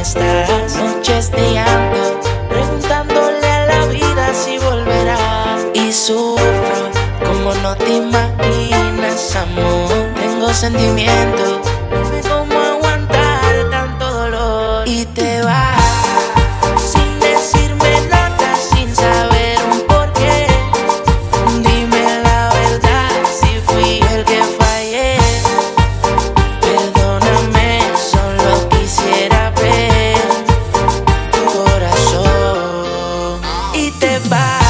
estás. Noches de llanto, preguntándole a la vida si volverás. Y sufro como no te imaginas, amor. Tengo sentimientos Y te vas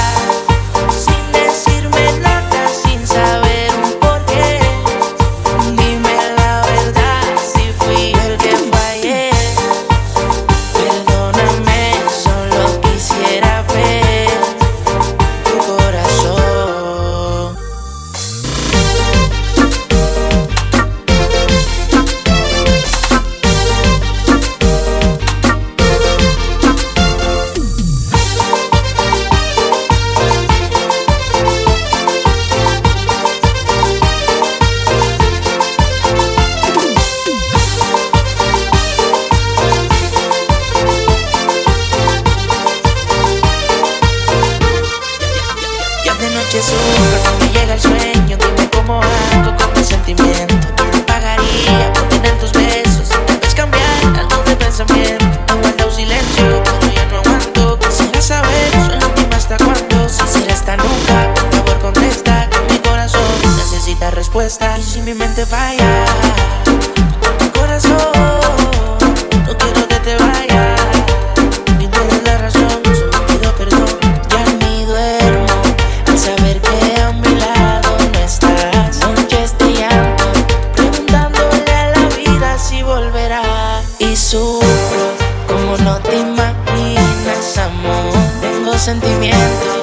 llega el sueño. Dime cómo hago con mi sentimiento. Yo pagaría por tener tus besos. Tal vez cambiar algo de pensamiento. He guardado silencio, pero ya no aguanto. Quisiera saber, solo dime hasta cuándo. Si será hasta nunca, por favor contesta. Mi corazón necesita respuesta. Y si mi mente falla. sentimientos.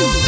Ooh.